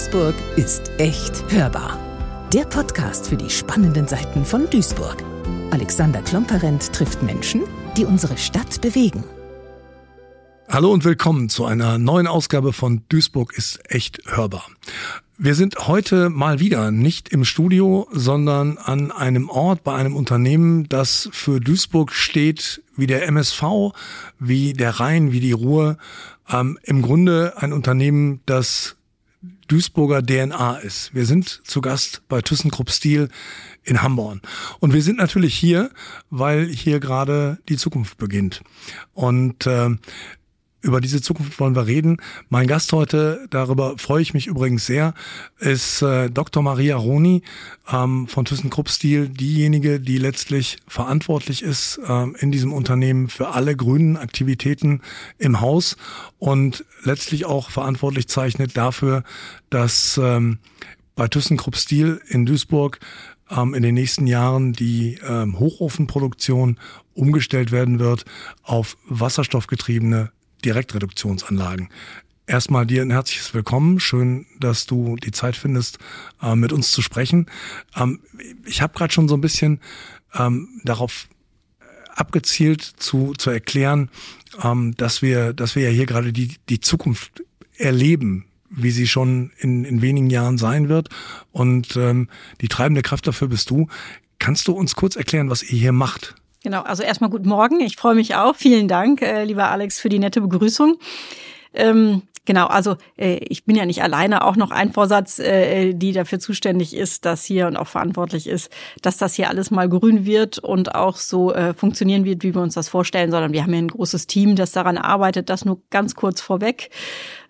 Duisburg ist echt hörbar. Der Podcast für die spannenden Seiten von Duisburg. Alexander Klomperent trifft Menschen, die unsere Stadt bewegen. Hallo und willkommen zu einer neuen Ausgabe von Duisburg ist echt hörbar. Wir sind heute mal wieder nicht im Studio, sondern an einem Ort bei einem Unternehmen, das für Duisburg steht, wie der MSV, wie der Rhein, wie die Ruhr. Ähm, Im Grunde ein Unternehmen, das Duisburger DNA ist. Wir sind zu Gast bei ThyssenKrupp Steel in Hamborn. Und wir sind natürlich hier, weil hier gerade die Zukunft beginnt. Und äh, über diese Zukunft wollen wir reden. Mein Gast heute, darüber freue ich mich übrigens sehr, ist äh, Dr. Maria Roni ähm, von ThyssenKrupp Steel, diejenige, die letztlich verantwortlich ist ähm, in diesem Unternehmen für alle grünen Aktivitäten im Haus und letztlich auch verantwortlich zeichnet dafür, dass ähm, bei ThyssenKrupp Steel in Duisburg ähm, in den nächsten Jahren die ähm, Hochofenproduktion umgestellt werden wird auf wasserstoffgetriebene Direktreduktionsanlagen. Erstmal dir ein herzliches Willkommen. Schön, dass du die Zeit findest, äh, mit uns zu sprechen. Ähm, ich habe gerade schon so ein bisschen ähm, darauf äh, abgezielt zu, zu erklären, ähm, dass wir, dass wir ja hier gerade die, die Zukunft erleben, wie sie schon in, in wenigen Jahren sein wird. Und die treibende Kraft dafür bist du. Kannst du uns kurz erklären, was ihr hier macht? Genau, also erstmal guten Morgen. Ich freue mich auch. Vielen Dank, äh, lieber Alex, für die nette Begrüßung. Ähm, genau, also äh, ich bin ja nicht alleine, auch noch ein Vorsatz, äh, die dafür zuständig ist, dass hier und auch verantwortlich ist, dass das hier alles mal grün wird und auch so äh, funktionieren wird, wie wir uns das vorstellen, sondern wir haben hier ein großes Team, das daran arbeitet, das nur ganz kurz vorweg.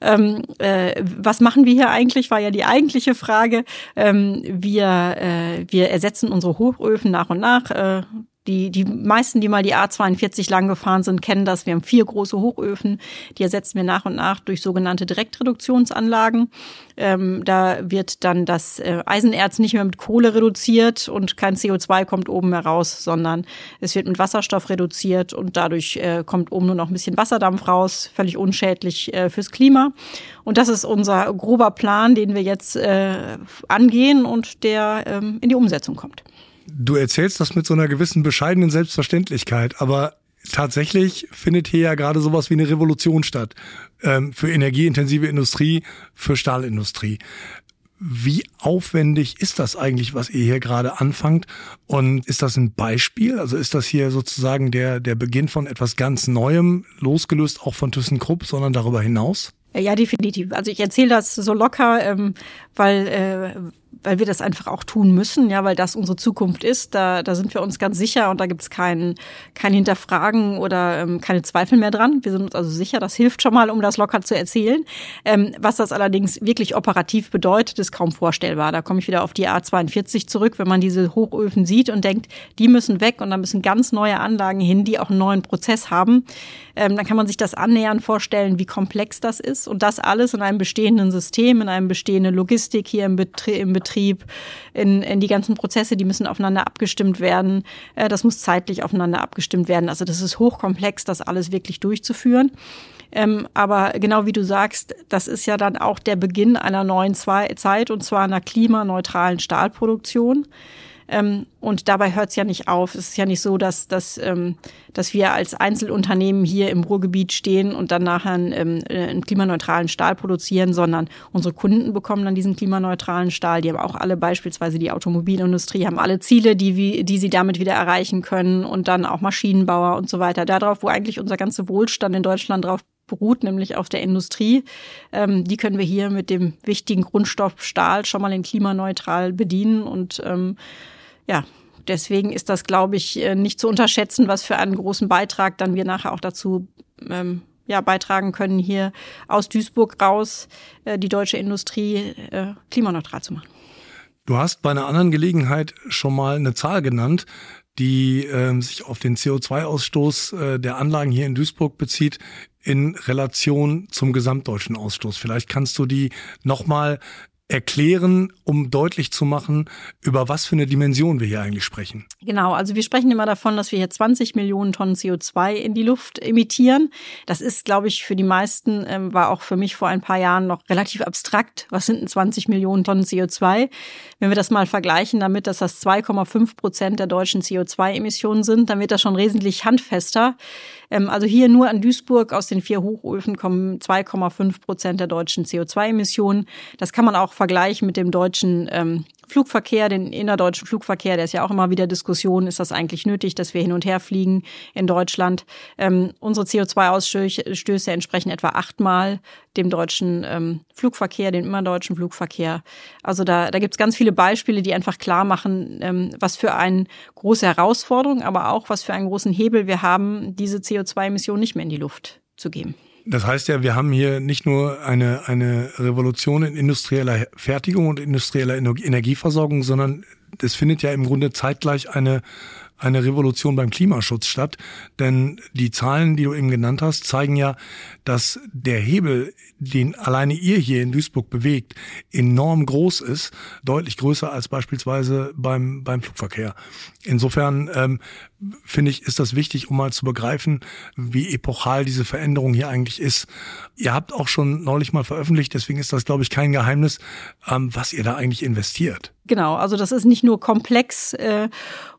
Ähm, äh, was machen wir hier eigentlich, war ja die eigentliche Frage. Ähm, wir, äh, wir ersetzen unsere Hochöfen nach und nach. Äh, die, die meisten, die mal die A42 lang gefahren sind, kennen das. Wir haben vier große Hochöfen, die ersetzen wir nach und nach durch sogenannte Direktreduktionsanlagen. Ähm, da wird dann das äh, Eisenerz nicht mehr mit Kohle reduziert und kein CO2 kommt oben heraus, sondern es wird mit Wasserstoff reduziert und dadurch äh, kommt oben nur noch ein bisschen Wasserdampf raus, völlig unschädlich äh, fürs Klima. Und das ist unser grober Plan, den wir jetzt äh, angehen und der ähm, in die Umsetzung kommt. Du erzählst das mit so einer gewissen bescheidenen Selbstverständlichkeit, aber tatsächlich findet hier ja gerade sowas wie eine Revolution statt ähm, für energieintensive Industrie, für Stahlindustrie. Wie aufwendig ist das eigentlich, was ihr hier gerade anfangt? Und ist das ein Beispiel? Also ist das hier sozusagen der, der Beginn von etwas ganz Neuem, losgelöst auch von ThyssenKrupp, sondern darüber hinaus? Ja, definitiv. Also ich erzähle das so locker, ähm, weil, äh, weil wir das einfach auch tun müssen, ja, weil das unsere Zukunft ist. Da, da sind wir uns ganz sicher und da gibt's kein, kein Hinterfragen oder ähm, keine Zweifel mehr dran. Wir sind uns also sicher, das hilft schon mal, um das locker zu erzählen. Ähm, was das allerdings wirklich operativ bedeutet, ist kaum vorstellbar. Da komme ich wieder auf die A42 zurück, wenn man diese Hochöfen sieht und denkt, die müssen weg und da müssen ganz neue Anlagen hin, die auch einen neuen Prozess haben. Ähm, dann kann man sich das annähernd vorstellen, wie komplex das ist und das alles in einem bestehenden System, in einem bestehenden Logistik hier im, Betrie im Betrieb, in, in die ganzen Prozesse, die müssen aufeinander abgestimmt werden. Äh, das muss zeitlich aufeinander abgestimmt werden. Also das ist hochkomplex, das alles wirklich durchzuführen. Ähm, aber genau wie du sagst, das ist ja dann auch der Beginn einer neuen Zeit und zwar einer klimaneutralen Stahlproduktion. Ähm, und dabei hört es ja nicht auf. Es ist ja nicht so, dass, dass, ähm, dass wir als Einzelunternehmen hier im Ruhrgebiet stehen und dann nachher ähm, einen klimaneutralen Stahl produzieren, sondern unsere Kunden bekommen dann diesen klimaneutralen Stahl. Die haben auch alle beispielsweise die Automobilindustrie, haben alle Ziele, die, die sie damit wieder erreichen können und dann auch Maschinenbauer und so weiter. Darauf, wo eigentlich unser ganzer Wohlstand in Deutschland drauf beruht, nämlich auf der Industrie. Ähm, die können wir hier mit dem wichtigen Grundstoff Stahl schon mal in klimaneutral bedienen und ähm, ja, deswegen ist das, glaube ich, äh, nicht zu unterschätzen, was für einen großen Beitrag dann wir nachher auch dazu ähm, ja, beitragen können, hier aus Duisburg raus äh, die deutsche Industrie äh, klimaneutral zu machen. Du hast bei einer anderen Gelegenheit schon mal eine Zahl genannt, die äh, sich auf den CO2-Ausstoß äh, der Anlagen hier in Duisburg bezieht, in Relation zum gesamtdeutschen Ausstoß. Vielleicht kannst du die nochmal erklären, um deutlich zu machen, über was für eine Dimension wir hier eigentlich sprechen. Genau, also wir sprechen immer davon, dass wir hier 20 Millionen Tonnen CO2 in die Luft emittieren. Das ist, glaube ich, für die meisten, ähm, war auch für mich vor ein paar Jahren noch relativ abstrakt. Was sind denn 20 Millionen Tonnen CO2? Wenn wir das mal vergleichen damit, dass das 2,5 Prozent der deutschen CO2-Emissionen sind, dann wird das schon wesentlich handfester. Ähm, also hier nur an Duisburg aus den vier Hochöfen kommen 2,5 Prozent der deutschen CO2-Emissionen. Das kann man auch vergleichen mit dem deutschen ähm, Flugverkehr, den innerdeutschen Flugverkehr, der ist ja auch immer wieder Diskussion, ist das eigentlich nötig, dass wir hin und her fliegen in Deutschland. Ähm, unsere CO2-Ausstöße entsprechen etwa achtmal dem deutschen ähm, Flugverkehr, dem innerdeutschen Flugverkehr. Also da, da gibt es ganz viele Beispiele, die einfach klar machen, ähm, was für eine große Herausforderung, aber auch was für einen großen Hebel wir haben, diese CO2-Emissionen nicht mehr in die Luft zu geben. Das heißt ja, wir haben hier nicht nur eine, eine Revolution in industrieller Fertigung und industrieller Energieversorgung, sondern es findet ja im Grunde zeitgleich eine, eine Revolution beim Klimaschutz statt. Denn die Zahlen, die du eben genannt hast, zeigen ja, dass der Hebel, den alleine ihr hier in Duisburg bewegt, enorm groß ist, deutlich größer als beispielsweise beim, beim Flugverkehr. Insofern ähm, finde ich, ist das wichtig, um mal zu begreifen, wie epochal diese Veränderung hier eigentlich ist. Ihr habt auch schon neulich mal veröffentlicht, deswegen ist das, glaube ich, kein Geheimnis, ähm, was ihr da eigentlich investiert. Genau, also das ist nicht nur komplex äh,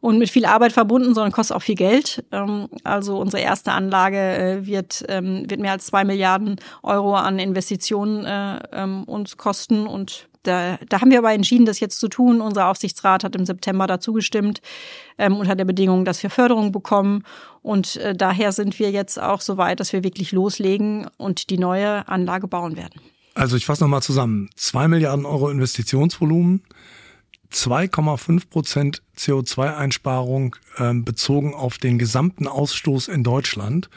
und mit viel Arbeit verbunden, sondern kostet auch viel Geld. Ähm, also unsere erste Anlage äh, wird, ähm, wird mehr als zwei Milliarden Euro an Investitionen äh, ähm, uns kosten und da, da haben wir aber entschieden, das jetzt zu tun. Unser Aufsichtsrat hat im September dazu gestimmt ähm, unter der Bedingung, dass wir Förderung bekommen. Und äh, daher sind wir jetzt auch so weit, dass wir wirklich loslegen und die neue Anlage bauen werden. Also ich fasse nochmal zusammen. Zwei Milliarden Euro Investitionsvolumen, 2,5 Prozent CO2-Einsparung äh, bezogen auf den gesamten Ausstoß in Deutschland.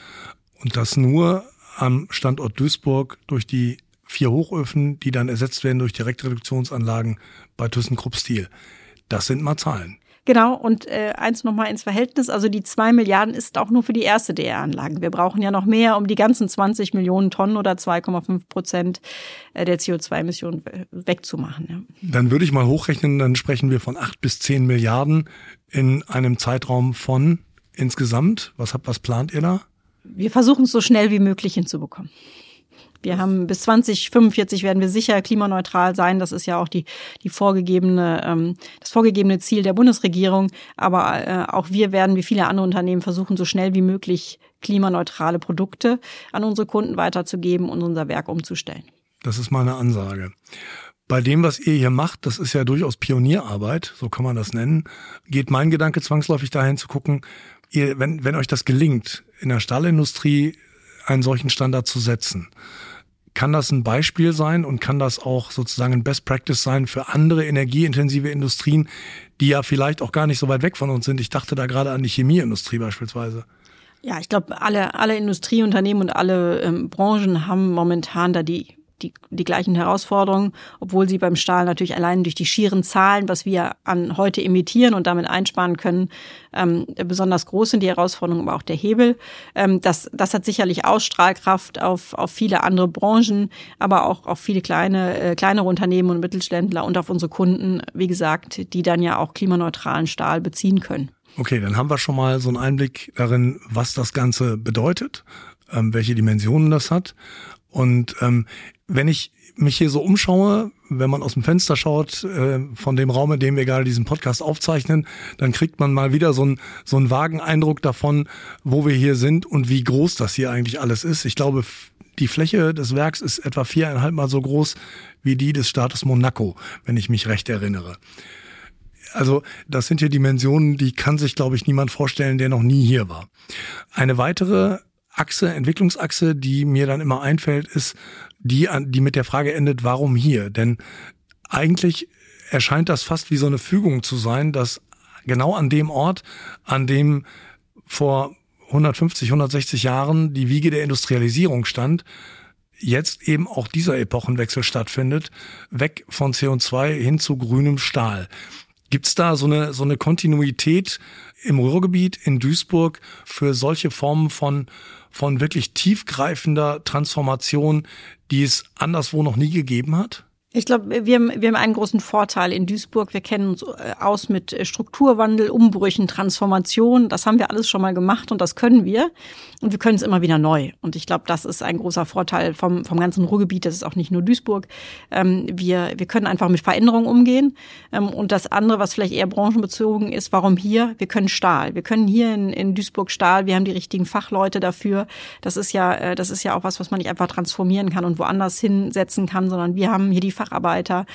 Und das nur am Standort Duisburg durch die vier Hochöfen, die dann ersetzt werden durch Direktreduktionsanlagen bei ThyssenKrupp Steel. Das sind mal Zahlen. Genau, und äh, eins nochmal ins Verhältnis, also die zwei Milliarden ist auch nur für die erste DR-Anlagen. Wir brauchen ja noch mehr, um die ganzen 20 Millionen Tonnen oder 2,5 Prozent äh, der CO2-Emissionen wegzumachen. Ja. Dann würde ich mal hochrechnen, dann sprechen wir von acht bis zehn Milliarden in einem Zeitraum von insgesamt. Was, habt, was plant ihr da? Wir versuchen es so schnell wie möglich hinzubekommen. Wir haben bis 2045 werden wir sicher klimaneutral sein. Das ist ja auch die, die vorgegebene, ähm, das vorgegebene Ziel der Bundesregierung. Aber äh, auch wir werden, wie viele andere Unternehmen, versuchen, so schnell wie möglich klimaneutrale Produkte an unsere Kunden weiterzugeben und unser Werk umzustellen. Das ist meine Ansage. Bei dem, was ihr hier macht, das ist ja durchaus Pionierarbeit, so kann man das nennen, geht mein Gedanke zwangsläufig dahin zu gucken, ihr, wenn, wenn euch das gelingt, in der Stahlindustrie einen solchen Standard zu setzen, kann das ein Beispiel sein und kann das auch sozusagen ein Best Practice sein für andere energieintensive Industrien, die ja vielleicht auch gar nicht so weit weg von uns sind. Ich dachte da gerade an die Chemieindustrie beispielsweise. Ja, ich glaube, alle, alle Industrieunternehmen und alle ähm, Branchen haben momentan da die die, die gleichen Herausforderungen, obwohl sie beim Stahl natürlich allein durch die schieren Zahlen, was wir an heute emittieren und damit einsparen können, ähm, besonders groß sind die Herausforderungen, aber auch der Hebel. Ähm, das, das hat sicherlich Ausstrahlkraft auf, auf viele andere Branchen, aber auch auf viele kleine, äh, kleinere Unternehmen und Mittelständler und auf unsere Kunden, wie gesagt, die dann ja auch klimaneutralen Stahl beziehen können. Okay, dann haben wir schon mal so einen Einblick darin, was das Ganze bedeutet, ähm, welche Dimensionen das hat. Und ähm, wenn ich mich hier so umschaue, wenn man aus dem Fenster schaut, äh, von dem Raum, in dem wir gerade diesen Podcast aufzeichnen, dann kriegt man mal wieder so einen, so einen vagen Eindruck davon, wo wir hier sind und wie groß das hier eigentlich alles ist. Ich glaube, die Fläche des Werks ist etwa viereinhalb Mal so groß wie die des Staates Monaco, wenn ich mich recht erinnere. Also das sind hier Dimensionen, die kann sich, glaube ich, niemand vorstellen, der noch nie hier war. Eine weitere Achse, Entwicklungsachse, die mir dann immer einfällt, ist die, die mit der Frage endet, warum hier? Denn eigentlich erscheint das fast wie so eine Fügung zu sein, dass genau an dem Ort, an dem vor 150, 160 Jahren die Wiege der Industrialisierung stand, jetzt eben auch dieser Epochenwechsel stattfindet, weg von CO2 hin zu grünem Stahl. Gibt's da so eine, so eine Kontinuität im Ruhrgebiet, in Duisburg für solche Formen von, von wirklich tiefgreifender Transformation, die es anderswo noch nie gegeben hat? Ich glaube, wir, wir haben einen großen Vorteil in Duisburg. Wir kennen uns äh, aus mit äh, Strukturwandel, Umbrüchen, Transformation. Das haben wir alles schon mal gemacht und das können wir. Und wir können es immer wieder neu. Und ich glaube, das ist ein großer Vorteil vom, vom ganzen Ruhrgebiet. Das ist auch nicht nur Duisburg. Ähm, wir, wir können einfach mit Veränderungen umgehen. Ähm, und das andere, was vielleicht eher branchenbezogen ist, warum hier? Wir können Stahl. Wir können hier in, in Duisburg Stahl. Wir haben die richtigen Fachleute dafür. Das ist ja, äh, das ist ja auch was, was man nicht einfach transformieren kann und woanders hinsetzen kann, sondern wir haben hier die Facharbeiter.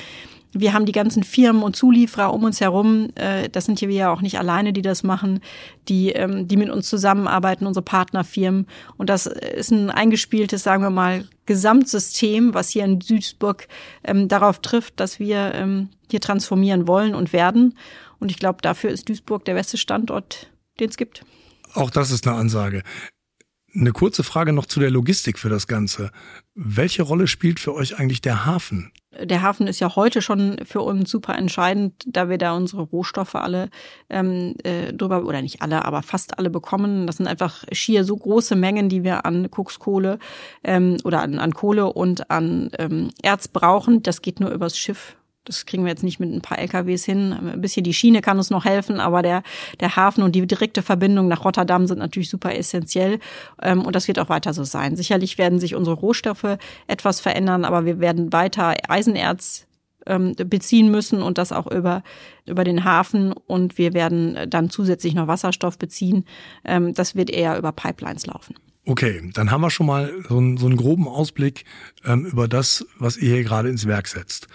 Wir haben die ganzen Firmen und Zulieferer um uns herum. Äh, das sind hier wir ja auch nicht alleine, die das machen, die, ähm, die mit uns zusammenarbeiten, unsere Partnerfirmen. Und das ist ein eingespieltes, sagen wir mal, Gesamtsystem, was hier in Duisburg ähm, darauf trifft, dass wir ähm, hier transformieren wollen und werden. Und ich glaube, dafür ist Duisburg der beste Standort, den es gibt. Auch das ist eine Ansage. Eine kurze Frage noch zu der Logistik für das Ganze. Welche Rolle spielt für euch eigentlich der Hafen? Der Hafen ist ja heute schon für uns super entscheidend, da wir da unsere Rohstoffe alle ähm, äh, drüber, oder nicht alle, aber fast alle bekommen. Das sind einfach schier so große Mengen, die wir an Kokskohle ähm, oder an, an Kohle und an ähm, Erz brauchen. Das geht nur übers Schiff. Das kriegen wir jetzt nicht mit ein paar LKWs hin. Ein bisschen die Schiene kann uns noch helfen, aber der, der Hafen und die direkte Verbindung nach Rotterdam sind natürlich super essentiell. Ähm, und das wird auch weiter so sein. Sicherlich werden sich unsere Rohstoffe etwas verändern, aber wir werden weiter Eisenerz ähm, beziehen müssen und das auch über, über den Hafen. Und wir werden dann zusätzlich noch Wasserstoff beziehen. Ähm, das wird eher über Pipelines laufen. Okay, dann haben wir schon mal so einen, so einen groben Ausblick über das, was ihr hier gerade ins Werk setzt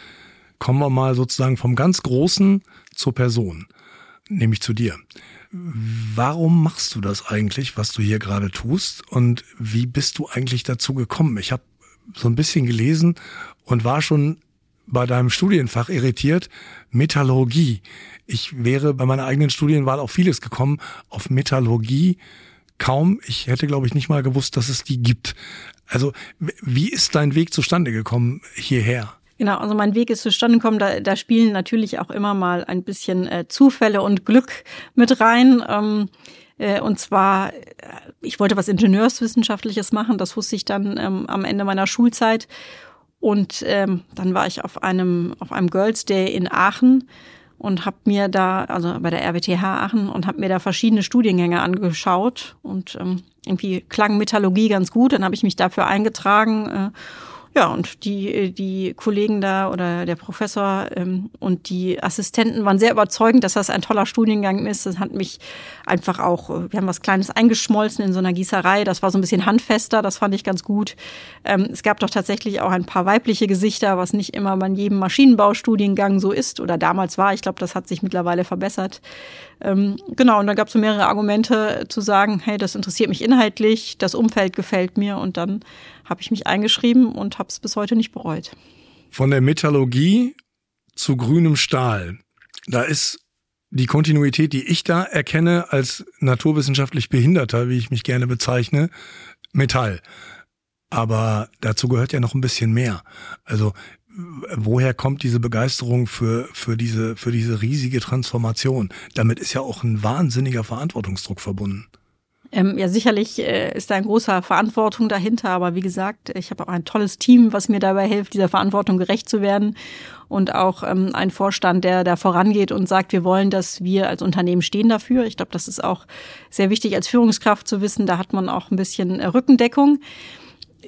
kommen wir mal sozusagen vom ganz Großen zur Person, nämlich zu dir. Warum machst du das eigentlich, was du hier gerade tust? Und wie bist du eigentlich dazu gekommen? Ich habe so ein bisschen gelesen und war schon bei deinem Studienfach irritiert. Metallurgie. Ich wäre bei meiner eigenen Studienwahl auf vieles gekommen. Auf Metallurgie kaum. Ich hätte, glaube ich, nicht mal gewusst, dass es die gibt. Also, wie ist dein Weg zustande gekommen hierher? Genau, also mein Weg ist zustande gekommen, da, da spielen natürlich auch immer mal ein bisschen äh, Zufälle und Glück mit rein. Ähm, äh, und zwar, äh, ich wollte was Ingenieurswissenschaftliches machen, das wusste ich dann ähm, am Ende meiner Schulzeit. Und ähm, dann war ich auf einem, auf einem Girls Day in Aachen und habe mir da, also bei der RWTH Aachen, und habe mir da verschiedene Studiengänge angeschaut. Und ähm, irgendwie klang Metallurgie ganz gut, dann habe ich mich dafür eingetragen. Äh, ja, und die, die Kollegen da oder der Professor ähm, und die Assistenten waren sehr überzeugend, dass das ein toller Studiengang ist. Das hat mich einfach auch, wir haben was Kleines eingeschmolzen in so einer Gießerei. Das war so ein bisschen handfester, das fand ich ganz gut. Ähm, es gab doch tatsächlich auch ein paar weibliche Gesichter, was nicht immer bei jedem Maschinenbaustudiengang so ist oder damals war. Ich glaube, das hat sich mittlerweile verbessert. Ähm, genau, und da gab es so mehrere Argumente zu sagen, hey, das interessiert mich inhaltlich, das Umfeld gefällt mir und dann habe ich mich eingeschrieben und habe es bis heute nicht bereut. Von der Metallurgie zu grünem Stahl. Da ist die Kontinuität, die ich da erkenne als naturwissenschaftlich Behinderter, wie ich mich gerne bezeichne, Metall. Aber dazu gehört ja noch ein bisschen mehr. Also woher kommt diese Begeisterung für, für, diese, für diese riesige Transformation? Damit ist ja auch ein wahnsinniger Verantwortungsdruck verbunden. Ähm, ja, sicherlich äh, ist da ein großer Verantwortung dahinter, aber wie gesagt, ich habe auch ein tolles Team, was mir dabei hilft, dieser Verantwortung gerecht zu werden und auch ähm, ein Vorstand, der da vorangeht und sagt, wir wollen, dass wir als Unternehmen stehen dafür. Ich glaube, das ist auch sehr wichtig als Führungskraft zu wissen. Da hat man auch ein bisschen äh, Rückendeckung.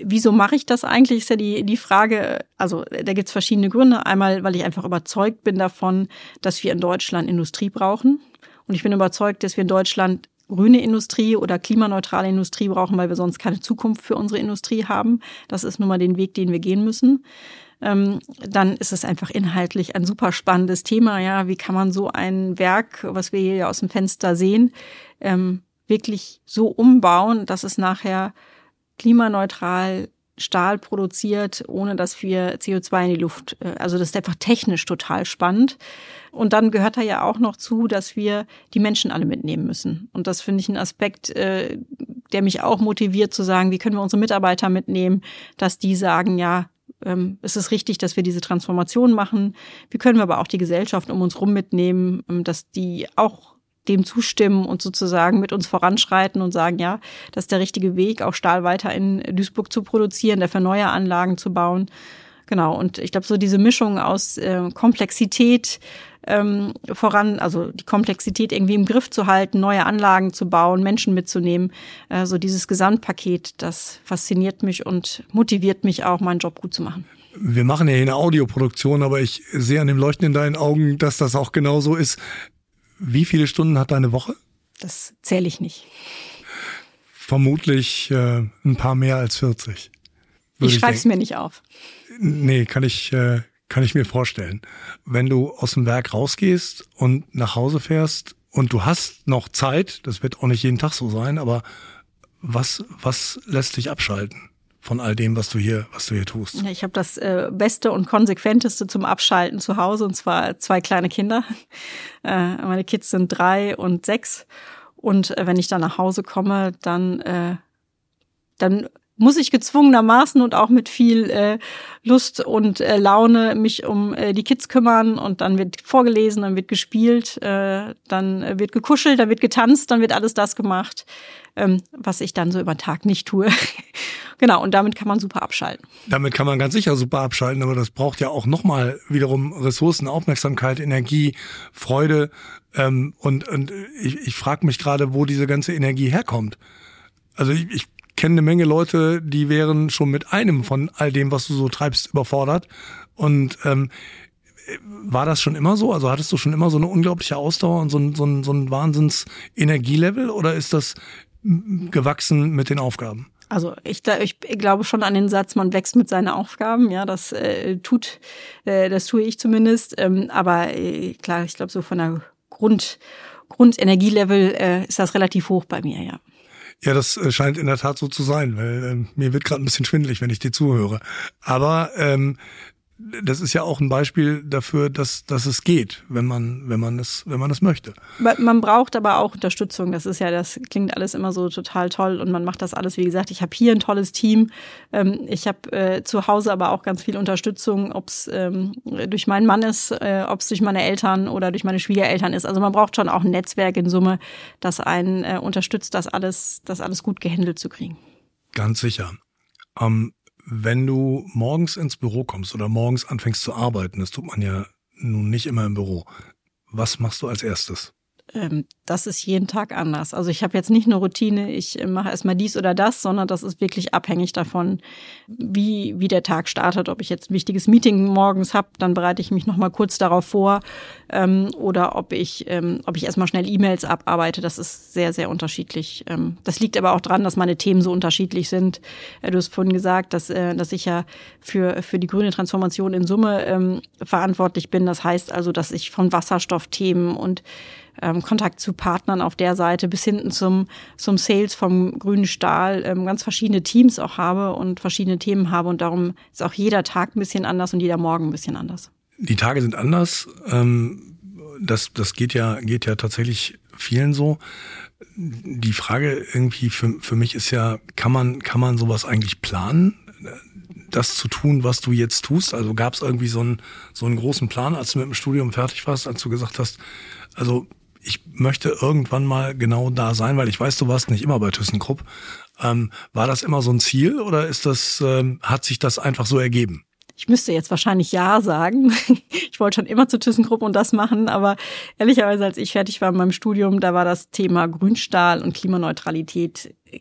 Wieso mache ich das eigentlich, ist ja die, die Frage, also da gibt es verschiedene Gründe. Einmal, weil ich einfach überzeugt bin davon, dass wir in Deutschland Industrie brauchen. Und ich bin überzeugt, dass wir in Deutschland grüne Industrie oder klimaneutrale Industrie brauchen, weil wir sonst keine Zukunft für unsere Industrie haben. Das ist nun mal den Weg, den wir gehen müssen. Ähm, dann ist es einfach inhaltlich ein super spannendes Thema. Ja, wie kann man so ein Werk, was wir hier aus dem Fenster sehen, ähm, wirklich so umbauen, dass es nachher klimaneutral Stahl produziert, ohne dass wir CO2 in die Luft, äh, also das ist einfach technisch total spannend. Und dann gehört da ja auch noch zu, dass wir die Menschen alle mitnehmen müssen. Und das finde ich ein Aspekt, äh, der mich auch motiviert zu sagen, wie können wir unsere Mitarbeiter mitnehmen, dass die sagen, ja, ähm, es ist richtig, dass wir diese Transformation machen. Wie können wir aber auch die Gesellschaft um uns rum mitnehmen, ähm, dass die auch dem zustimmen und sozusagen mit uns voranschreiten und sagen, ja, das ist der richtige Weg, auch Stahl weiter in Duisburg zu produzieren, dafür neue Anlagen zu bauen. Genau, und ich glaube, so diese Mischung aus äh, Komplexität ähm, voran, also die Komplexität irgendwie im Griff zu halten, neue Anlagen zu bauen, Menschen mitzunehmen, äh, so dieses Gesamtpaket, das fasziniert mich und motiviert mich auch, meinen Job gut zu machen. Wir machen ja hier eine Audioproduktion, aber ich sehe an dem Leuchten in deinen Augen, dass das auch genau so ist. Wie viele Stunden hat deine Woche? Das zähle ich nicht. Vermutlich äh, ein paar mehr als 40. Ich, ich schreibe es mir nicht auf. Nee, kann ich, äh, kann ich mir vorstellen. Wenn du aus dem Werk rausgehst und nach Hause fährst und du hast noch Zeit, das wird auch nicht jeden Tag so sein, aber was, was lässt dich abschalten? Von all dem, was du hier, was du hier tust? Ich habe das äh, Beste und Konsequenteste zum Abschalten zu Hause und zwar zwei kleine Kinder. Äh, meine Kids sind drei und sechs und äh, wenn ich dann nach Hause komme, dann äh, dann muss ich gezwungenermaßen und auch mit viel äh, Lust und äh, Laune mich um äh, die Kids kümmern und dann wird vorgelesen, dann wird gespielt, äh, dann wird gekuschelt, dann wird getanzt, dann wird alles das gemacht, ähm, was ich dann so über den Tag nicht tue. genau, und damit kann man super abschalten. Damit kann man ganz sicher super abschalten, aber das braucht ja auch nochmal wiederum Ressourcen, Aufmerksamkeit, Energie, Freude. Ähm, und und ich, ich frage mich gerade, wo diese ganze Energie herkommt. Also ich, ich kenne eine Menge Leute, die wären schon mit einem von all dem, was du so treibst, überfordert. Und ähm, war das schon immer so? Also hattest du schon immer so eine unglaubliche Ausdauer und so ein, so ein, so ein Wahnsinns-Energielevel oder ist das gewachsen mit den Aufgaben? Also ich, ich glaube schon an den Satz, man wächst mit seinen Aufgaben. Ja, das äh, tut, äh, das tue ich zumindest. Ähm, aber äh, klar, ich glaube so von der Grund Grundenergielevel äh, ist das relativ hoch bei mir. Ja. Ja, das äh, scheint in der Tat so zu sein, weil äh, mir wird gerade ein bisschen schwindelig, wenn ich dir zuhöre. Aber ähm, das ist ja auch ein Beispiel dafür, dass, dass es geht, wenn man, wenn man es, wenn man es möchte. Man braucht aber auch Unterstützung. Das ist ja, das klingt alles immer so total toll und man macht das alles, wie gesagt, ich habe hier ein tolles Team. Ähm, ich habe äh, zu Hause aber auch ganz viel Unterstützung, ob es ähm, durch meinen Mann ist, äh, ob es durch meine Eltern oder durch meine Schwiegereltern ist. Also man braucht schon auch ein Netzwerk in Summe, das einen äh, unterstützt, das alles, das alles gut gehandelt zu kriegen. Ganz sicher. Ähm, wenn du morgens ins Büro kommst oder morgens anfängst zu arbeiten, das tut man ja nun nicht immer im Büro, was machst du als erstes? Ähm, das ist jeden Tag anders. Also ich habe jetzt nicht eine Routine, ich äh, mache erstmal dies oder das, sondern das ist wirklich abhängig davon, wie, wie der Tag startet. Ob ich jetzt ein wichtiges Meeting morgens habe, dann bereite ich mich nochmal kurz darauf vor. Ähm, oder ob ich, ähm, ob ich erstmal schnell E-Mails abarbeite. Das ist sehr, sehr unterschiedlich. Ähm, das liegt aber auch dran, dass meine Themen so unterschiedlich sind. Äh, du hast vorhin gesagt, dass, äh, dass ich ja für, für die grüne Transformation in Summe ähm, verantwortlich bin. Das heißt also, dass ich von Wasserstoffthemen und ähm, Kontakt zu Partnern auf der Seite bis hinten zum, zum Sales vom grünen Stahl ähm, ganz verschiedene Teams auch habe und verschiedene Themen habe und darum ist auch jeder Tag ein bisschen anders und jeder Morgen ein bisschen anders. Die Tage sind anders. Ähm, das, das geht ja, geht ja tatsächlich vielen so. Die Frage irgendwie für, für mich ist ja, kann man, kann man sowas eigentlich planen? das zu tun, was du jetzt tust? Also gab es irgendwie so einen, so einen großen Plan, als du mit dem Studium fertig warst, als du gesagt hast, also ich möchte irgendwann mal genau da sein, weil ich weiß, du warst nicht immer bei ThyssenKrupp. Ähm, war das immer so ein Ziel oder ist das, ähm, hat sich das einfach so ergeben? Ich müsste jetzt wahrscheinlich Ja sagen. Ich wollte schon immer zu ThyssenKrupp und das machen, aber ehrlicherweise, als ich fertig war mit meinem Studium, da war das Thema Grünstahl und Klimaneutralität äh,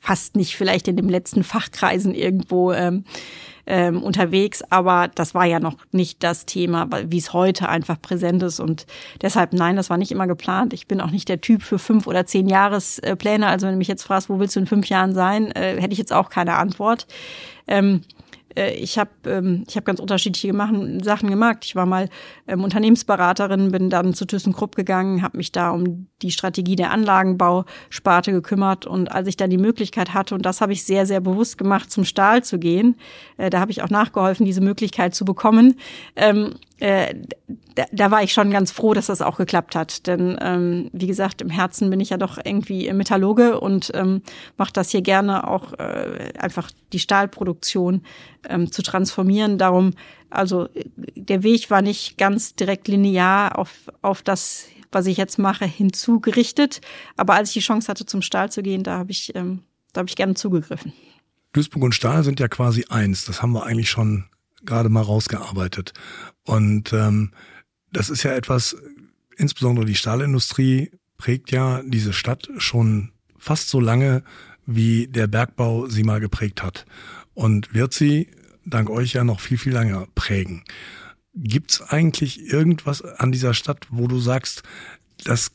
fast nicht vielleicht in den letzten Fachkreisen irgendwo ähm, ähm, unterwegs, aber das war ja noch nicht das Thema, wie es heute einfach präsent ist und deshalb nein, das war nicht immer geplant. Ich bin auch nicht der Typ für fünf oder zehn Jahrespläne. Also wenn du mich jetzt fragst, wo willst du in fünf Jahren sein, äh, hätte ich jetzt auch keine Antwort. Ähm, äh, ich habe ähm, ich hab ganz unterschiedliche Sachen gemacht. Ich war mal ähm, Unternehmensberaterin, bin dann zu ThyssenKrupp gegangen, habe mich da um die Strategie der Anlagenbausparte gekümmert und als ich dann die Möglichkeit hatte, und das habe ich sehr, sehr bewusst gemacht, zum Stahl zu gehen, äh, da habe ich auch nachgeholfen, diese Möglichkeit zu bekommen, ähm, äh, da, da war ich schon ganz froh, dass das auch geklappt hat. Denn ähm, wie gesagt, im Herzen bin ich ja doch irgendwie Metallurge und ähm, mache das hier gerne auch äh, einfach die Stahlproduktion ähm, zu transformieren. Darum, also der Weg war nicht ganz direkt linear auf, auf das, was ich jetzt mache, hinzugerichtet. Aber als ich die Chance hatte, zum Stahl zu gehen, da habe ich, ähm, da ich gerne zugegriffen. Duisburg und Stahl sind ja quasi eins. Das haben wir eigentlich schon gerade mal rausgearbeitet. Und ähm, das ist ja etwas, insbesondere die Stahlindustrie prägt ja diese Stadt schon fast so lange, wie der Bergbau sie mal geprägt hat. Und wird sie dank euch ja noch viel, viel länger prägen. Gibt's eigentlich irgendwas an dieser Stadt, wo du sagst, das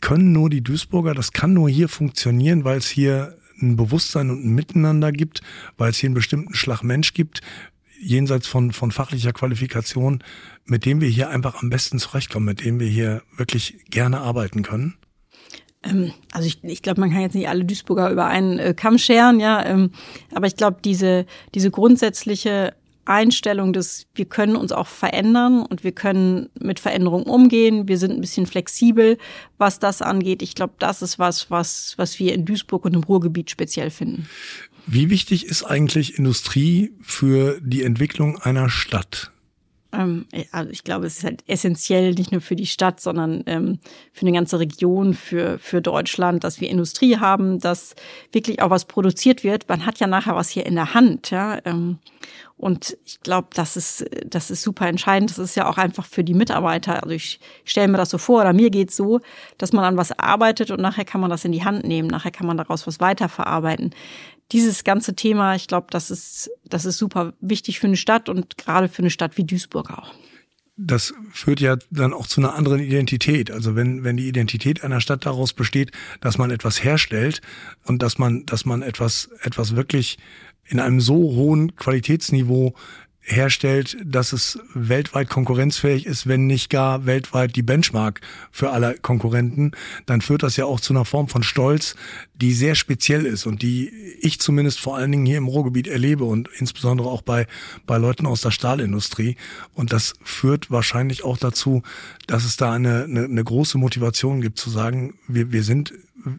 können nur die Duisburger, das kann nur hier funktionieren, weil es hier ein Bewusstsein und ein Miteinander gibt, weil es hier einen bestimmten Schlag Mensch gibt, jenseits von, von fachlicher Qualifikation, mit dem wir hier einfach am besten zurechtkommen, mit dem wir hier wirklich gerne arbeiten können? Ähm, also ich, ich glaube, man kann jetzt nicht alle Duisburger über einen äh, Kamm scheren, ja, ähm, aber ich glaube, diese, diese grundsätzliche Einstellung dass wir können uns auch verändern und wir können mit Veränderungen umgehen. Wir sind ein bisschen flexibel, was das angeht. Ich glaube, das ist was, was, was wir in Duisburg und im Ruhrgebiet speziell finden. Wie wichtig ist eigentlich Industrie für die Entwicklung einer Stadt? Ähm, also ich glaube, es ist halt essentiell nicht nur für die Stadt, sondern ähm, für eine ganze Region, für, für Deutschland, dass wir Industrie haben, dass wirklich auch was produziert wird. Man hat ja nachher was hier in der Hand, ja. Ähm, und ich glaube, das ist, das ist super entscheidend. Das ist ja auch einfach für die Mitarbeiter. Also ich stelle mir das so vor, oder mir geht's so, dass man an was arbeitet und nachher kann man das in die Hand nehmen. Nachher kann man daraus was weiterverarbeiten dieses ganze Thema, ich glaube, das ist, das ist super wichtig für eine Stadt und gerade für eine Stadt wie Duisburg auch. Das führt ja dann auch zu einer anderen Identität. Also wenn, wenn die Identität einer Stadt daraus besteht, dass man etwas herstellt und dass man, dass man etwas, etwas wirklich in einem so hohen Qualitätsniveau herstellt, dass es weltweit konkurrenzfähig ist, wenn nicht gar weltweit die Benchmark für alle Konkurrenten, dann führt das ja auch zu einer Form von Stolz, die sehr speziell ist und die ich zumindest vor allen Dingen hier im Ruhrgebiet erlebe und insbesondere auch bei, bei Leuten aus der Stahlindustrie. Und das führt wahrscheinlich auch dazu, dass es da eine, eine, eine große Motivation gibt zu sagen, wir, wir sind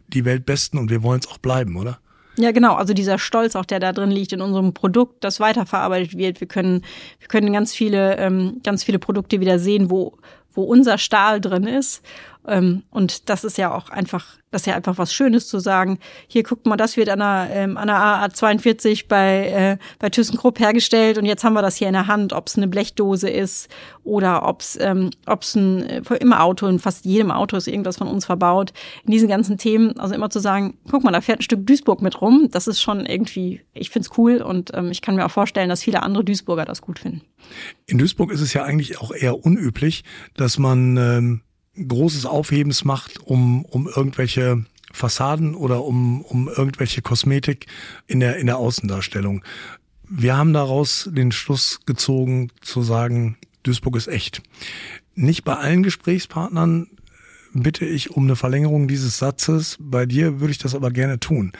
die Weltbesten und wir wollen es auch bleiben, oder? Ja, genau. Also dieser Stolz auch, der da drin liegt in unserem Produkt, das weiterverarbeitet wird. Wir können, wir können ganz viele, ähm, ganz viele Produkte wieder sehen, wo, wo unser Stahl drin ist. Ähm, und das ist ja auch einfach, das ist ja einfach was Schönes zu sagen. Hier guckt mal, das wird an der, ähm, an der AA42 bei, äh, bei ThyssenKrupp hergestellt und jetzt haben wir das hier in der Hand, ob es eine Blechdose ist oder ob es ähm, ob's ein, äh, im Auto, in fast jedem Auto ist irgendwas von uns verbaut. In diesen ganzen Themen, also immer zu sagen, guck mal, da fährt ein Stück Duisburg mit rum, das ist schon irgendwie, ich find's cool und ähm, ich kann mir auch vorstellen, dass viele andere Duisburger das gut finden. In Duisburg ist es ja eigentlich auch eher unüblich, dass man ähm großes Aufhebens macht, um, um irgendwelche Fassaden oder um, um irgendwelche Kosmetik in der, in der Außendarstellung. Wir haben daraus den Schluss gezogen zu sagen, Duisburg ist echt. Nicht bei allen Gesprächspartnern bitte ich um eine Verlängerung dieses Satzes. Bei dir würde ich das aber gerne tun.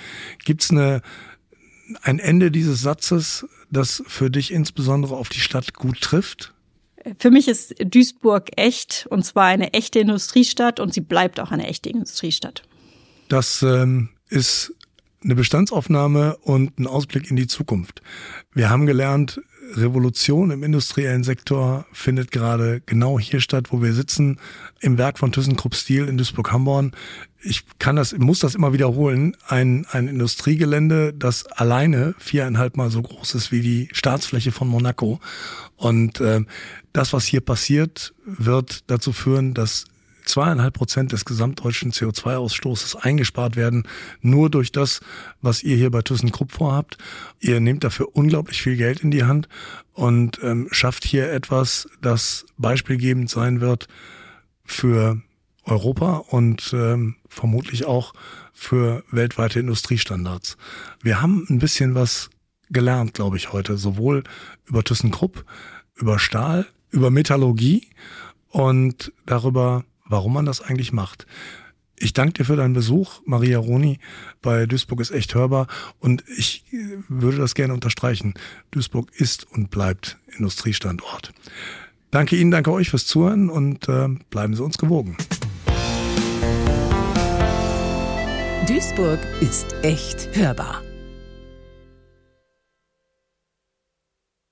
Gibt es ein Ende dieses Satzes, das für dich insbesondere auf die Stadt gut trifft? Für mich ist Duisburg echt und zwar eine echte Industriestadt und sie bleibt auch eine echte Industriestadt. Das ähm, ist eine Bestandsaufnahme und ein Ausblick in die Zukunft. Wir haben gelernt, Revolution im industriellen Sektor findet gerade genau hier statt, wo wir sitzen, im Werk von ThyssenKrupp Steel in Duisburg-Hamborn. Ich kann das, muss das immer wiederholen. Ein, ein Industriegelände, das alleine viereinhalb Mal so groß ist wie die Staatsfläche von Monaco. Und äh, das, was hier passiert, wird dazu führen, dass zweieinhalb Prozent des gesamtdeutschen CO2-Ausstoßes eingespart werden, nur durch das, was ihr hier bei ThyssenKrupp vorhabt. Ihr nehmt dafür unglaublich viel Geld in die Hand und ähm, schafft hier etwas, das beispielgebend sein wird für Europa und ähm, vermutlich auch für weltweite Industriestandards. Wir haben ein bisschen was gelernt, glaube ich, heute, sowohl über ThyssenKrupp, über Stahl, über Metallurgie und darüber, warum man das eigentlich macht. Ich danke dir für deinen Besuch, Maria Roni. Bei Duisburg ist echt hörbar und ich würde das gerne unterstreichen. Duisburg ist und bleibt Industriestandort. Danke Ihnen, danke euch fürs Zuhören und äh, bleiben Sie uns gewogen. Duisburg ist echt hörbar.